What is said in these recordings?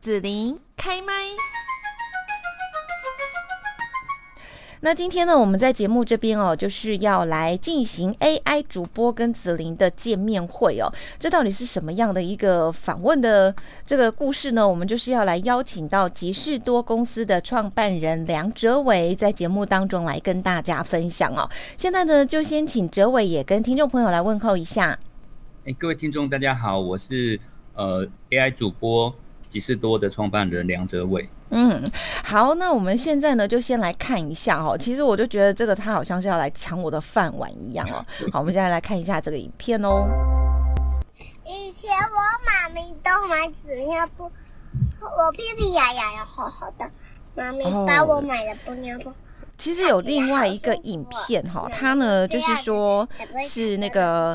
子琳开麦。那今天呢，我们在节目这边哦，就是要来进行 AI 主播跟紫琳的见面会哦。这到底是什么样的一个访问的这个故事呢？我们就是要来邀请到吉士多公司的创办人梁哲伟，在节目当中来跟大家分享哦。现在呢，就先请哲伟也跟听众朋友来问候一下。哎，各位听众大家好，我是呃 AI 主播极识多的创办人梁哲伟。嗯，好，那我们现在呢，就先来看一下哦。其实我就觉得这个他好像是要来抢我的饭碗一样哦。好，我们现在来看一下这个影片哦。以前我妈咪都买纸尿布，我屁屁痒痒要好好的，妈咪帮我买的布尿布。哦其实有另外一个影片哈，它呢就是说是那个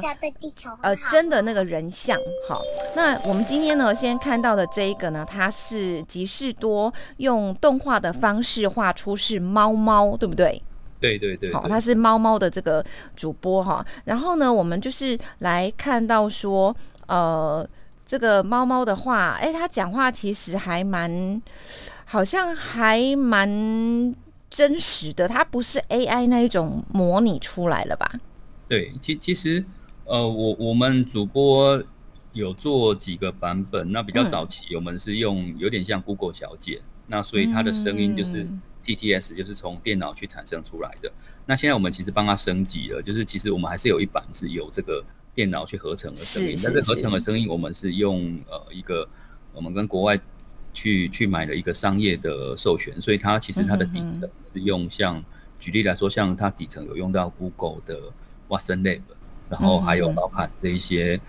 呃真的那个人像哈。那我们今天呢先看到的这一个呢，它是吉士多用动画的方式画出是猫猫，对不对？对对对，对。好，它是猫猫的这个主播哈。然后呢，我们就是来看到说，呃，这个猫猫的话，哎，它讲话其实还蛮，好像还蛮。真实的，它不是 AI 那一种模拟出来了吧？对，其其实，呃，我我们主播有做几个版本，那比较早期，我们是用有点像 Google 小姐，嗯、那所以它的声音就是 TTS，就是从电脑去产生出来的。那现在我们其实帮它升级了，就是其实我们还是有一版是有这个电脑去合成的声音，但是合成的声音我们是用呃一个我们跟国外。去去买了一个商业的授权，所以它其实它的底层是用像举例来说，像它底层有用到 Google 的 Watson Lab，然后还有包含这一些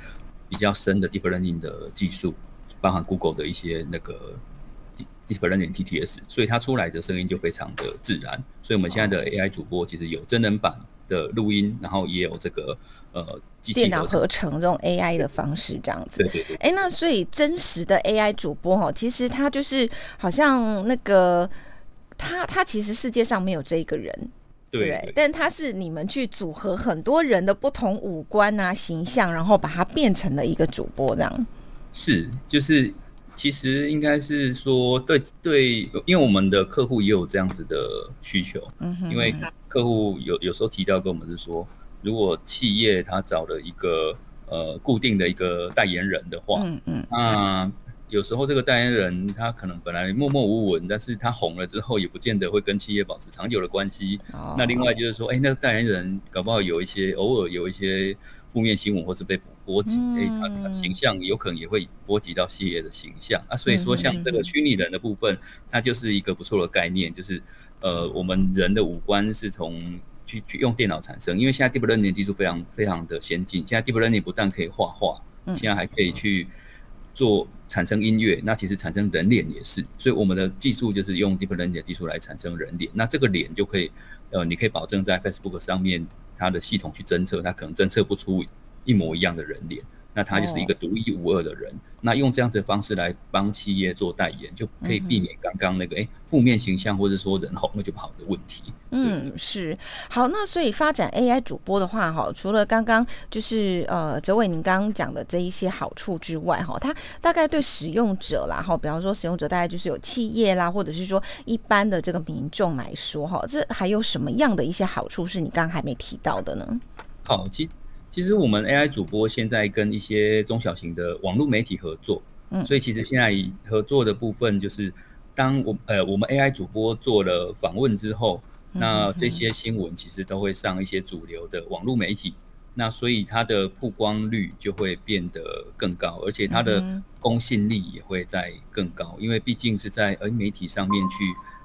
比较深的 Deep Learning 的技术，包含 Google 的一些那个 Deep Learning TTS，所以它出来的声音就非常的自然。所以我们现在的 AI 主播其实有真人版的录音，然后也有这个呃电脑合成这种 AI 的方式这样子。对对对。哎，那所以真实的 AI 主播哈，其实他就是好像那个他他其实世界上没有这一个人，对，但他是你们去组合很多人的不同五官啊形象，然后把它变成了一个主播这样。是，就是。其实应该是说，对对，因为我们的客户也有这样子的需求，嗯哼，因为客户有有时候提到跟我们是说，如果企业他找了一个呃固定的一个代言人的话，嗯嗯，那有时候这个代言人他可能本来默默无闻，但是他红了之后也不见得会跟企业保持长久的关系。哦，那另外就是说，哎，那个代言人搞不好有一些偶尔有一些。负面新闻或是被波及，哎、欸，他的形象有可能也会波及到企业的形象啊。所以说，像这个虚拟人的部分，它就是一个不错的概念，就是呃，我们人的五官是从去去用电脑产生，因为现在 Deep Learning 技术非常非常的先进。现在 Deep Learning 不但可以画画，现在还可以去做产生音乐，那其实产生人脸也是。所以我们的技术就是用 Deep Learning 的技术来产生人脸，那这个脸就可以，呃，你可以保证在 Facebook 上面。它的系统去侦测，它可能侦测不出一模一样的人脸，那他就是一个独一无二的人。Oh. 那用这样子的方式来帮企业做代言，就可以避免刚刚那个哎负面形象或者说人红了就跑的问题。嗯，是好。那所以发展 AI 主播的话，哈，除了刚刚就是呃哲伟您刚刚讲的这一些好处之外，哈，它大概对使用者啦，哈，比方说使用者大概就是有企业啦，或者是说一般的这个民众来说，哈，这还有什么样的一些好处是你刚刚还没提到的呢？好，其其实我们 AI 主播现在跟一些中小型的网络媒体合作，嗯，所以其实现在合作的部分就是，当我呃我们 AI 主播做了访问之后，那这些新闻其实都会上一些主流的网络媒体，那所以它的曝光率就会变得更高，而且它的公信力也会在更高，因为毕竟是在呃媒体上面去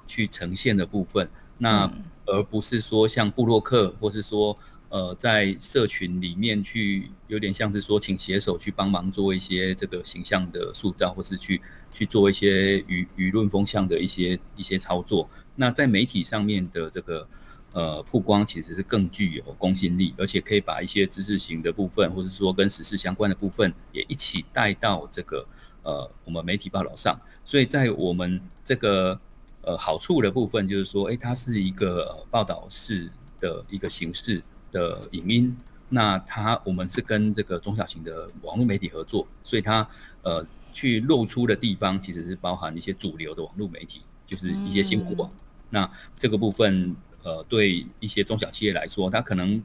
去呈现的部分，那而不是说像布洛克或是说。呃，在社群里面去，有点像是说，请写手去帮忙做一些这个形象的塑造，或是去去做一些舆舆论风向的一些一些操作。那在媒体上面的这个呃曝光，其实是更具有公信力，而且可以把一些知识型的部分，或是说跟时事相关的部分，也一起带到这个呃我们媒体报道上。所以在我们这个呃好处的部分，就是说，诶，它是一个报道式的一个形式。的影音，那它我们是跟这个中小型的网络媒体合作，所以它呃去露出的地方，其实是包含一些主流的网络媒体，就是一些新闻网。嗯、那这个部分，呃，对一些中小企业来说，它可能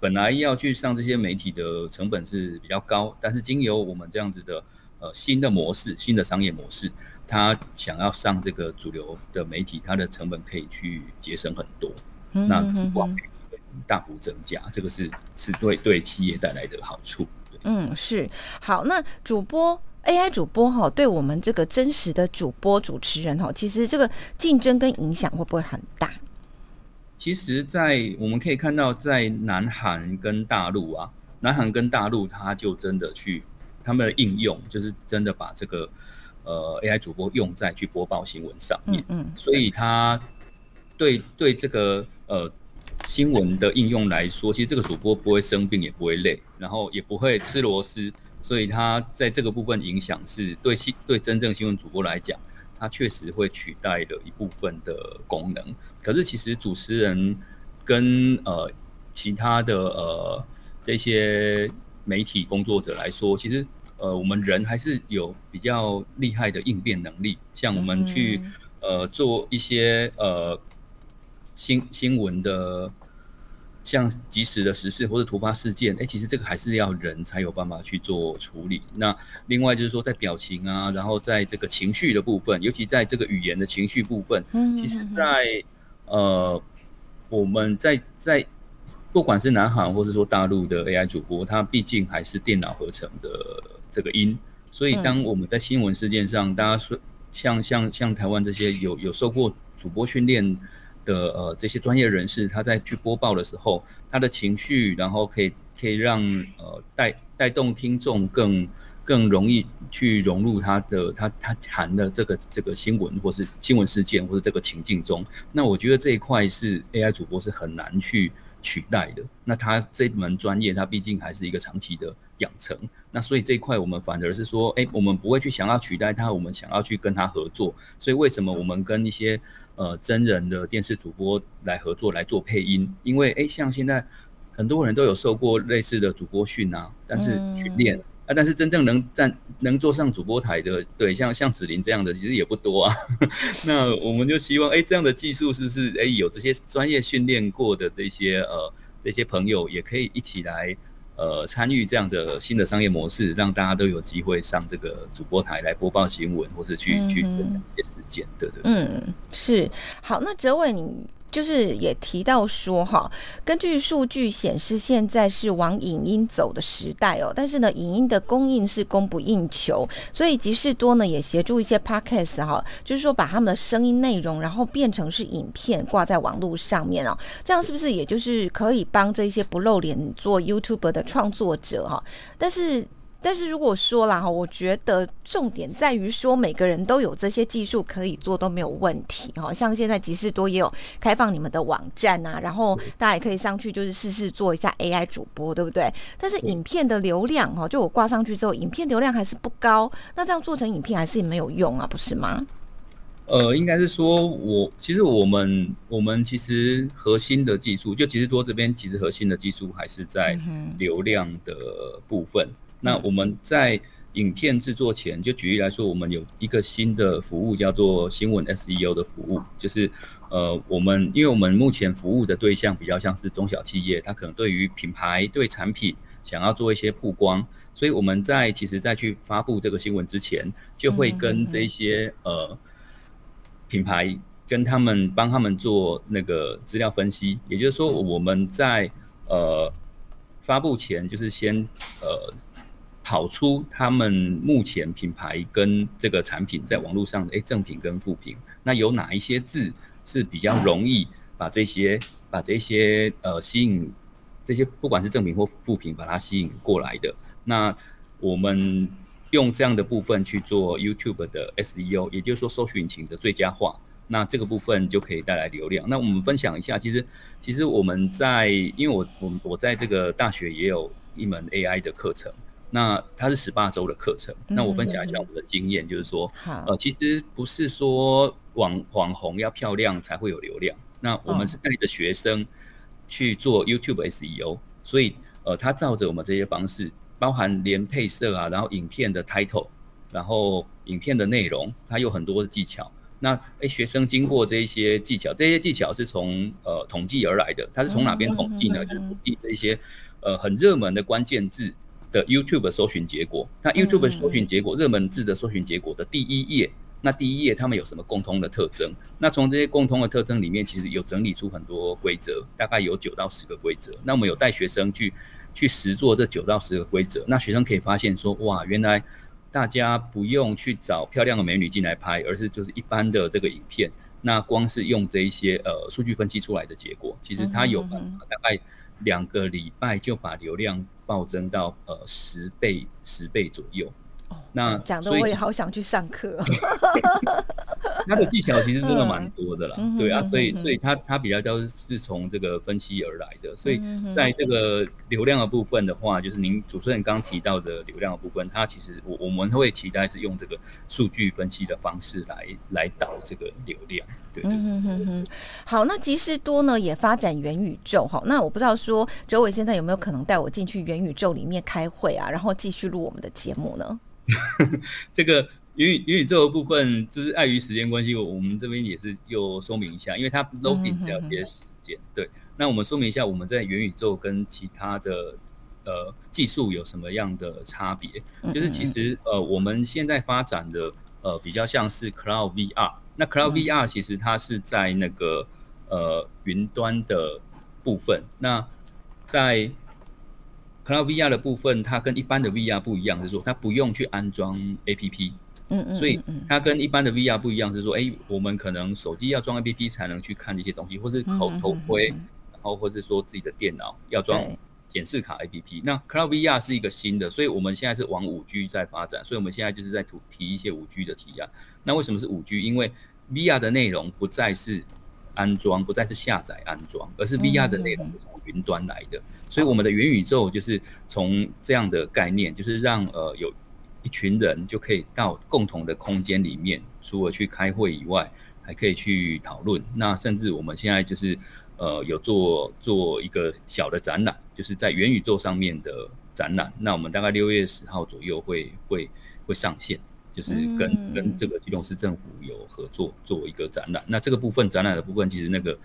本来要去上这些媒体的成本是比较高，但是经由我们这样子的呃新的模式、新的商业模式，它想要上这个主流的媒体，它的成本可以去节省很多。嗯、那广大幅增加，这个是是对对企业带来的好处。嗯，是好。那主播 AI 主播哈，对我们这个真实的主播主持人哈，其实这个竞争跟影响会不会很大？其实，在我们可以看到，在南韩跟大陆啊，南韩跟大陆，他就真的去他们的应用，就是真的把这个呃 AI 主播用在去播报新闻上面。嗯，嗯，所以他对对这个呃。新闻的应用来说，其实这个主播不会生病，也不会累，然后也不会吃螺丝，所以他在这个部分影响是对新对真正新闻主播来讲，他确实会取代了一部分的功能。可是其实主持人跟呃其他的呃这些媒体工作者来说，其实呃我们人还是有比较厉害的应变能力，像我们去呃做一些呃。新新闻的像及时的时事或者突发事件，哎、欸，其实这个还是要人才有办法去做处理。那另外就是说，在表情啊，然后在这个情绪的部分，尤其在这个语言的情绪部分，其实在呃，我们在在不管是南韩或是说大陆的 AI 主播，它毕竟还是电脑合成的这个音，所以当我们在新闻事件上，大家说像像像台湾这些有有受过主播训练。的呃，这些专业人士，他在去播报的时候，他的情绪，然后可以可以让呃带带动听众更更容易去融入他的他他谈的这个这个新闻或是新闻事件或者这个情境中。那我觉得这一块是 AI 主播是很难去取代的。那他这门专业，他毕竟还是一个长期的养成。那所以这一块我们反而是说，哎，我们不会去想要取代他，我们想要去跟他合作。所以为什么我们跟一些呃，真人的电视主播来合作来做配音，因为哎，像现在很多人都有受过类似的主播训啊，但是训练、嗯、啊，但是真正能站能坐上主播台的，对，像像子林这样的其实也不多啊。那我们就希望哎，这样的技术是不是哎有这些专业训练过的这些呃这些朋友也可以一起来。呃，参与这样的新的商业模式，让大家都有机会上这个主播台来播报新闻，或是去、嗯、去分享一些事件，对对对。嗯，是。好，那哲伟你。就是也提到说哈，根据数据显示，现在是往影音走的时代哦。但是呢，影音的供应是供不应求，所以集视多呢也协助一些 podcast 哈，就是说把他们的声音内容，然后变成是影片挂在网络上面哦。这样是不是也就是可以帮这些不露脸做 YouTube 的创作者哈？但是。但是如果说啦哈，我觉得重点在于说每个人都有这些技术可以做都没有问题哈。像现在集市多也有开放你们的网站啊，然后大家也可以上去就是试试做一下 AI 主播，对不对？但是影片的流量哈，就我挂上去之后，影片流量还是不高，那这样做成影片还是没有用啊，不是吗？呃，应该是说我其实我们我们其实核心的技术，就集视多这边其实核心的技术还是在流量的部分。嗯那我们在影片制作前，就举例来说，我们有一个新的服务叫做新闻 SEO 的服务，就是呃，我们因为我们目前服务的对象比较像是中小企业，它可能对于品牌、对产品想要做一些曝光，所以我们在其实在去发布这个新闻之前，就会跟这些呃品牌跟他们帮他们做那个资料分析，也就是说我们在呃发布前就是先呃。跑出他们目前品牌跟这个产品在网络上的诶正品跟负品，那有哪一些字是比较容易把这些把这些呃吸引这些不管是正品或负品把它吸引过来的？那我们用这样的部分去做 YouTube 的 SEO，也就是说搜寻引擎的最佳化，那这个部分就可以带来流量。那我们分享一下，其实其实我们在因为我我我在这个大学也有一门 AI 的课程。那它是十八周的课程，那我分享一下我的经验，就是说，呃，其实不是说网网红要漂亮才会有流量，那我们是带着学生去做 YouTube SEO，所以呃，他照着我们这些方式，包含连配色啊，然后影片的 title，然后影片的内容，它有很多的技巧。那诶，学生经过这一些技巧，这些技巧是从呃统计而来的。它是从哪边统计呢？就是统计这一些呃很热门的关键字的 YouTube 搜寻结果。那 YouTube 搜寻结果，热门字的搜寻结果的第一页，那第一页他们有什么共通的特征？那从这些共通的特征里面，其实有整理出很多规则，大概有九到十个规则。那我们有带学生去去实做这九到十个规则，那学生可以发现说，哇，原来。大家不用去找漂亮的美女进来拍，而是就是一般的这个影片。那光是用这一些呃数据分析出来的结果，其实它有办法大概两个礼拜就把流量暴增到呃十倍十倍左右。哦，那讲的我也好想去上课。他的技巧其实真的蛮多的啦，嗯、对啊，所以所以他他比较都是从这个分析而来的，所以在这个流量的部分的话，就是您主持人刚刚提到的流量的部分，它其实我我们会期待是用这个数据分析的方式来来导这个流量，对。嗯哼哼。好，那即时多呢也发展元宇宙哈，那我不知道说哲伟现在有没有可能带我进去元宇宙里面开会啊，然后继续录我们的节目呢？这个。元宇元宇宙的部分，就是碍于时间关系，我们这边也是又说明一下，因为它 loading 是要些时间。嗯、哼哼对，那我们说明一下，我们在元宇宙跟其他的呃技术有什么样的差别？就是其实呃我们现在发展的呃比较像是 Cloud VR，那 Cloud VR 其实它是在那个呃云端的部分。那在 Cloud VR 的部分，它跟一般的 VR 不一样，是说它不用去安装 APP。嗯嗯，所以它跟一般的 VR 不一样，是说，哎，我们可能手机要装 APP 才能去看这些东西，或是头头盔，然后或是说自己的电脑要装显示卡 APP。那 Cloud VR 是一个新的，所以我们现在是往五 G 在发展，所以我们现在就是在提提一些五 G 的提案。那为什么是五 G？因为 VR 的内容不再是安装，不再是下载安装，而是 VR 的内容是从云端来的。所以我们的元宇宙就是从这样的概念，就是让呃有。一群人就可以到共同的空间里面，除了去开会以外，还可以去讨论。那甚至我们现在就是呃有做做一个小的展览，就是在元宇宙上面的展览。那我们大概六月十号左右会会会上线，就是跟、嗯、跟这个基隆市政府有合作做一个展览。那这个部分展览的部分，其实那个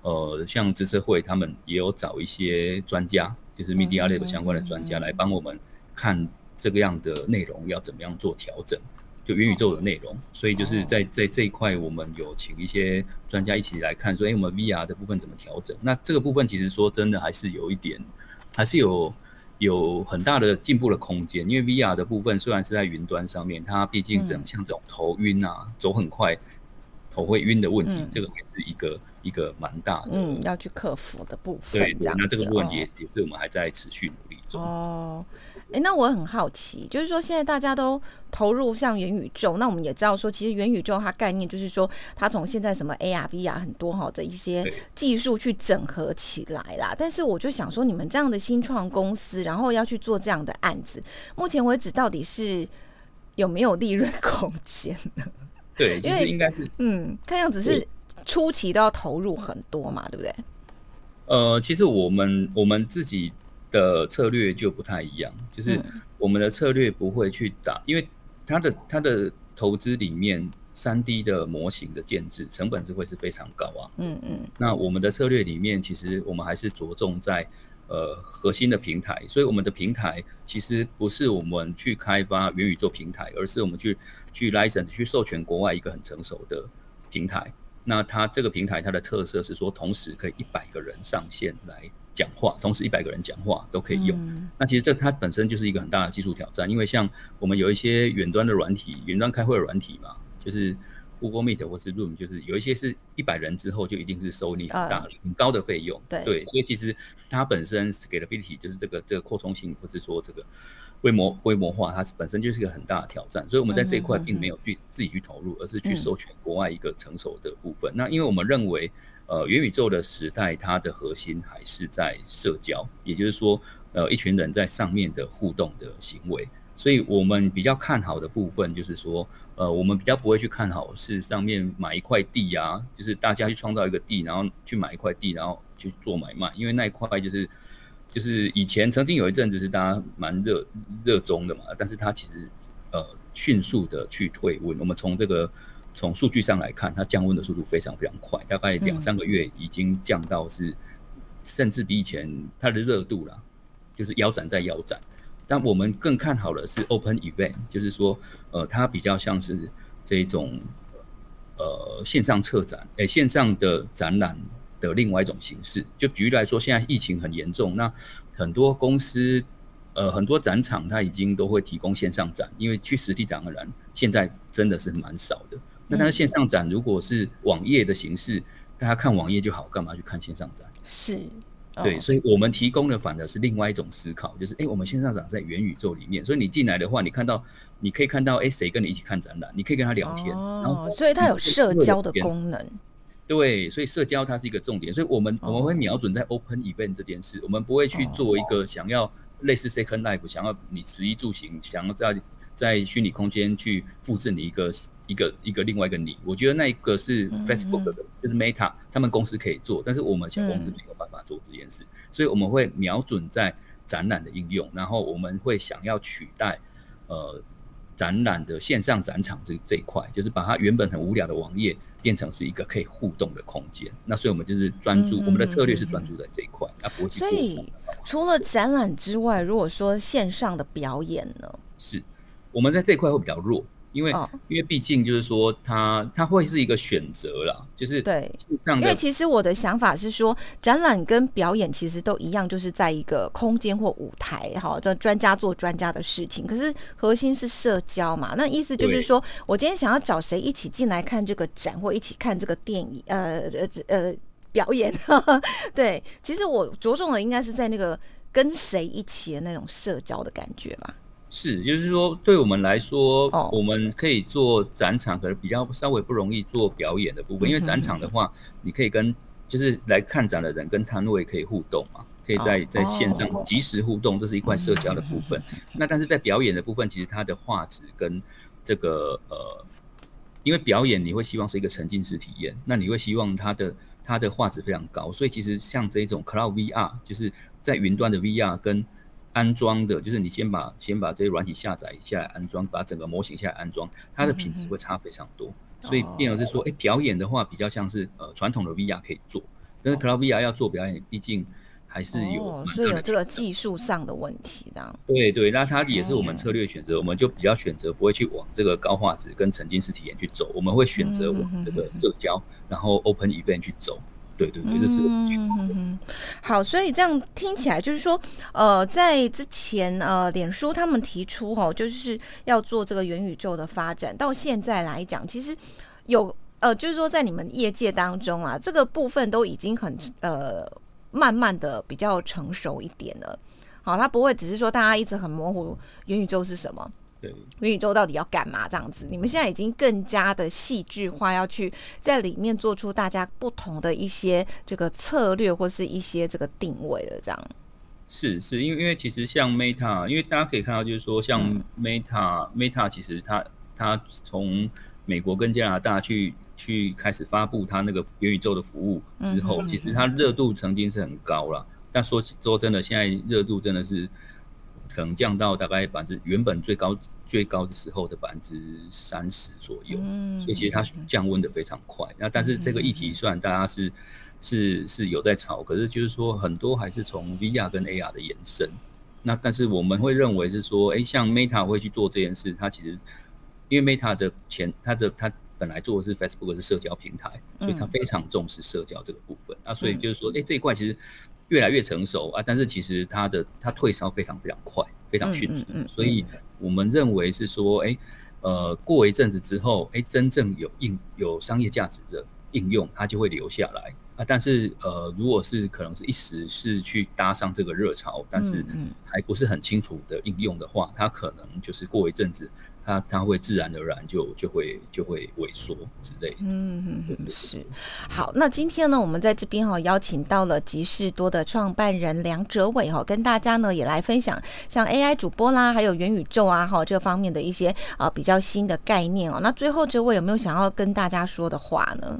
呃像知识会他们也有找一些专家，就是 Media Lab 相关的专家来帮我们看。这个样的内容要怎么样做调整？就元宇宙的内容，所以就是在在这一块，我们有请一些专家一起来看，说，哎，我们 VR 的部分怎么调整？那这个部分其实说真的，还是有一点，还是有有很大的进步的空间。因为 VR 的部分虽然是在云端上面，它毕竟整像这种头晕啊、走很快、头会晕的问题，这个还是一个一个蛮大的，嗯，要去克服的部分。对，那这个部分也也是我们还在持续努力中。哦。哎、欸，那我很好奇，就是说现在大家都投入像元宇宙，那我们也知道说，其实元宇宙它概念就是说，它从现在什么 AR、VR 很多好的一些技术去整合起来啦。但是我就想说，你们这样的新创公司，然后要去做这样的案子，目前为止到底是有没有利润空间呢？对，因为应该是嗯，看样子是初期都要投入很多嘛，对不对？呃，其实我们我们自己。的策略就不太一样，就是我们的策略不会去打，因为它的它的投资里面三 D 的模型的建制成本是会是非常高啊。嗯嗯。那我们的策略里面，其实我们还是着重在呃核心的平台，所以我们的平台其实不是我们去开发元宇宙平台，而是我们去去 license 去授权国外一个很成熟的平台。那它这个平台它的特色是说，同时可以一百个人上线来。讲话，同时一百个人讲话都可以用。嗯、那其实这它本身就是一个很大的技术挑战，因为像我们有一些远端的软体，远端开会的软体嘛，就是 Google Meet 或是 Room，就是有一些是一百人之后就一定是收你很大、呃、很高的费用。对，对，所以其实它本身 scalability 就是这个这个扩充性，或是说这个规模规模化，它本身就是一个很大的挑战。所以我们在这一块并没有去自己去投入，而是去授权国外一个成熟的部分。嗯、那因为我们认为。呃，元宇宙的时代，它的核心还是在社交，也就是说，呃，一群人在上面的互动的行为。所以我们比较看好的部分，就是说，呃，我们比较不会去看好是上面买一块地啊，就是大家去创造一个地，然后去买一块地，然后去做买卖，因为那一块就是就是以前曾经有一阵子是大家蛮热热衷的嘛，但是它其实呃。迅速的去退温。我们从这个从数据上来看，它降温的速度非常非常快，大概两三个月已经降到是，甚至比以前它的热度啦，就是腰斩在腰斩。但我们更看好的是 Open Event，就是说，呃，它比较像是这种呃线上策展，诶、欸，线上的展览的另外一种形式。就举例来说，现在疫情很严重，那很多公司。呃，很多展场它已经都会提供线上展，因为去实体展的人现在真的是蛮少的。那但是线上展如果是网页的形式，大家看网页就好，干嘛去看线上展？是，哦、对，所以我们提供的反而是另外一种思考，就是哎、欸，我们线上展在元宇宙里面，所以你进来的话，你看到，你可以看到，哎、欸，谁跟你一起看展览，你可以跟他聊天，哦、然后所以它有社交的功能。对，所以社交它是一个重点，所以我们、哦、我们会瞄准在 Open Event 这件事，我们不会去做一个想要。类似 Second Life，想要你食衣住行，想要在在虚拟空间去复制你一个一个一个另外一个你，我觉得那一个是 Facebook 的，就是 Meta 他们公司可以做，但是我们小公司没有办法做这件事，嗯、所以我们会瞄准在展览的应用，然后我们会想要取代呃展览的线上展场这这一块，就是把它原本很无聊的网页变成是一个可以互动的空间。那所以我们就是专注，我们的策略是专注在这一块，啊不会去。所以除了展览之外，如果说线上的表演呢？是，我们在这一块会比较弱。因为，哦、因为毕竟就是说它，它它会是一个选择啦，就是对。因为其实我的想法是说，展览跟表演其实都一样，就是在一个空间或舞台，哈，这专家做专家的事情。可是核心是社交嘛，那意思就是说我今天想要找谁一起进来看这个展，或一起看这个电影，呃呃呃，表演。对，其实我着重的应该是在那个跟谁一起的那种社交的感觉吧。是，就是说，对我们来说，oh. 我们可以做展场，可能比较稍微不容易做表演的部分。因为展场的话，你可以跟就是来看展的人跟摊位可以互动嘛，可以在在线上及时互动，这是一块社交的部分。那但是在表演的部分，其实它的画质跟这个呃，因为表演你会希望是一个沉浸式体验，那你会希望它的它的画质非常高，所以其实像这种 Cloud VR，就是在云端的 VR 跟安装的，就是你先把先把这些软体下载下来安装，把整个模型下来安装，它的品质会差非常多。嗯、所以变而是说，哎、欸，表演的话比较像是呃传统的 VR 可以做，但是 Cloud VR 要做表演，毕竟还是有、哦，所以有这个技术上的问题的。对对，那它也是我们策略选择，嗯、我们就比较选择不会去往这个高画质跟沉浸式体验去走，我们会选择往这个社交，然后 Open Event 去走。对对对，这是嗯嗯嗯，好，所以这样听起来就是说，呃，在之前呃，脸书他们提出哦，就是要做这个元宇宙的发展，到现在来讲，其实有呃，就是说在你们业界当中啊，这个部分都已经很呃，慢慢的比较成熟一点了。好，它不会只是说大家一直很模糊元宇宙是什么。对，元宇宙到底要干嘛？这样子，你们现在已经更加的戏剧化，要去在里面做出大家不同的一些这个策略，或是一些这个定位了。这样是是，因为因为其实像 Meta，因为大家可以看到，就是说像 Meta，Meta、嗯、Meta 其实它它从美国跟加拿大去去开始发布它那个元宇宙的服务之后，嗯、其实它热度曾经是很高了。但说说真的，现在热度真的是。可能降到大概百分之原本最高最高的时候的百分之三十左右，嗯、所以其实它降温的非常快。那但是这个议题虽然大家是是是有在炒，可是就是说很多还是从 VR 跟 AR 的延伸。那但是我们会认为是说，哎，像 Meta 会去做这件事，它其实因为 Meta 的前它的它本来做的是 Facebook 是社交平台，所以它非常重视社交这个部分。那所以就是说，哎，这一块其实。越来越成熟啊，但是其实它的它退烧非常非常快，非常迅速，嗯嗯嗯、所以我们认为是说，哎、欸，呃，过一阵子之后，哎、欸，真正有应有商业价值的应用，它就会留下来啊。但是呃，如果是可能是一时是去搭上这个热潮，但是还不是很清楚的应用的话，它可能就是过一阵子。它它会自然而然就就会就会萎缩之类的。嗯嗯嗯，是。好，那今天呢，我们在这边哈邀请到了集市多的创办人梁哲伟哈，跟大家呢也来分享像 AI 主播啦，还有元宇宙啊哈这方面的一些啊比较新的概念哦。那最后哲伟有没有想要跟大家说的话呢？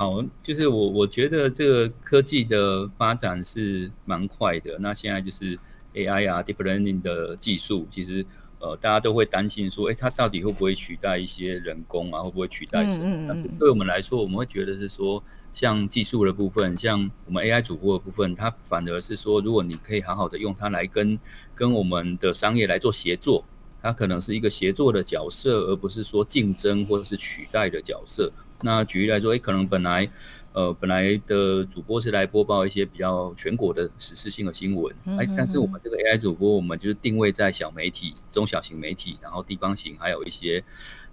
好，就是我我觉得这个科技的发展是蛮快的。那现在就是 AI 啊，Deep Learning 的技术，其实。呃，大家都会担心说，哎，它到底会不会取代一些人工啊？会不会取代什么？嗯嗯嗯。但是对我们来说，我们会觉得是说，像技术的部分，像我们 AI 主播的部分，它反而是说，如果你可以好好的用它来跟跟我们的商业来做协作，它可能是一个协作的角色，而不是说竞争或者是取代的角色。那举例来说，哎，可能本来。呃，本来的主播是来播报一些比较全国的时事性的新闻，哎，但是我们这个 AI 主播，我们就是定位在小媒体、中小型媒体，然后地方型，还有一些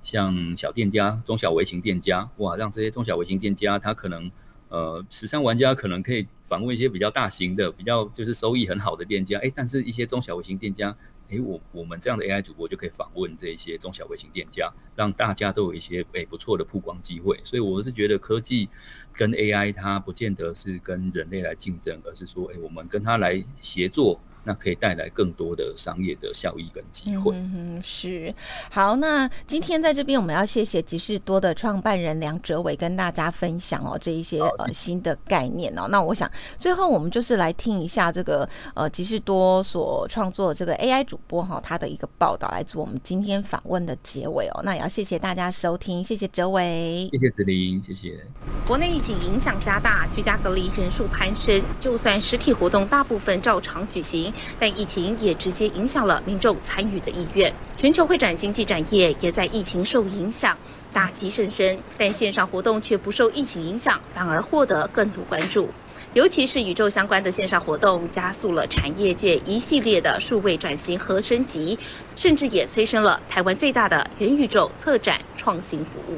像小店家、中小微型店家，哇，让这些中小微型店家，他可能呃，时尚玩家可能可以访问一些比较大型的、比较就是收益很好的店家，哎，但是一些中小微型店家。诶，我我们这样的 AI 主播就可以访问这些中小微型店家，让大家都有一些诶不错的曝光机会。所以我是觉得科技跟 AI 它不见得是跟人类来竞争，而是说，诶，我们跟它来协作。那可以带来更多的商业的效益跟机会。嗯，是。好，那今天在这边我们要谢谢集市多的创办人梁哲伟跟大家分享哦这一些呃新的概念哦。那我想最后我们就是来听一下这个呃集市多所创作的这个 AI 主播哈他的一个报道，来做我们今天访问的结尾哦。那也要谢谢大家收听，谢谢哲伟，谢谢子琳，谢谢。国内疫情影响加大，居家隔离人数攀升，就算实体活动大部分照常举行。但疫情也直接影响了民众参与的意愿，全球会展经济产业也在疫情受影响，打击甚深。但线上活动却不受疫情影响，反而获得更多关注。尤其是宇宙相关的线上活动，加速了产业界一系列的数位转型和升级，甚至也催生了台湾最大的元宇宙策展创新服务。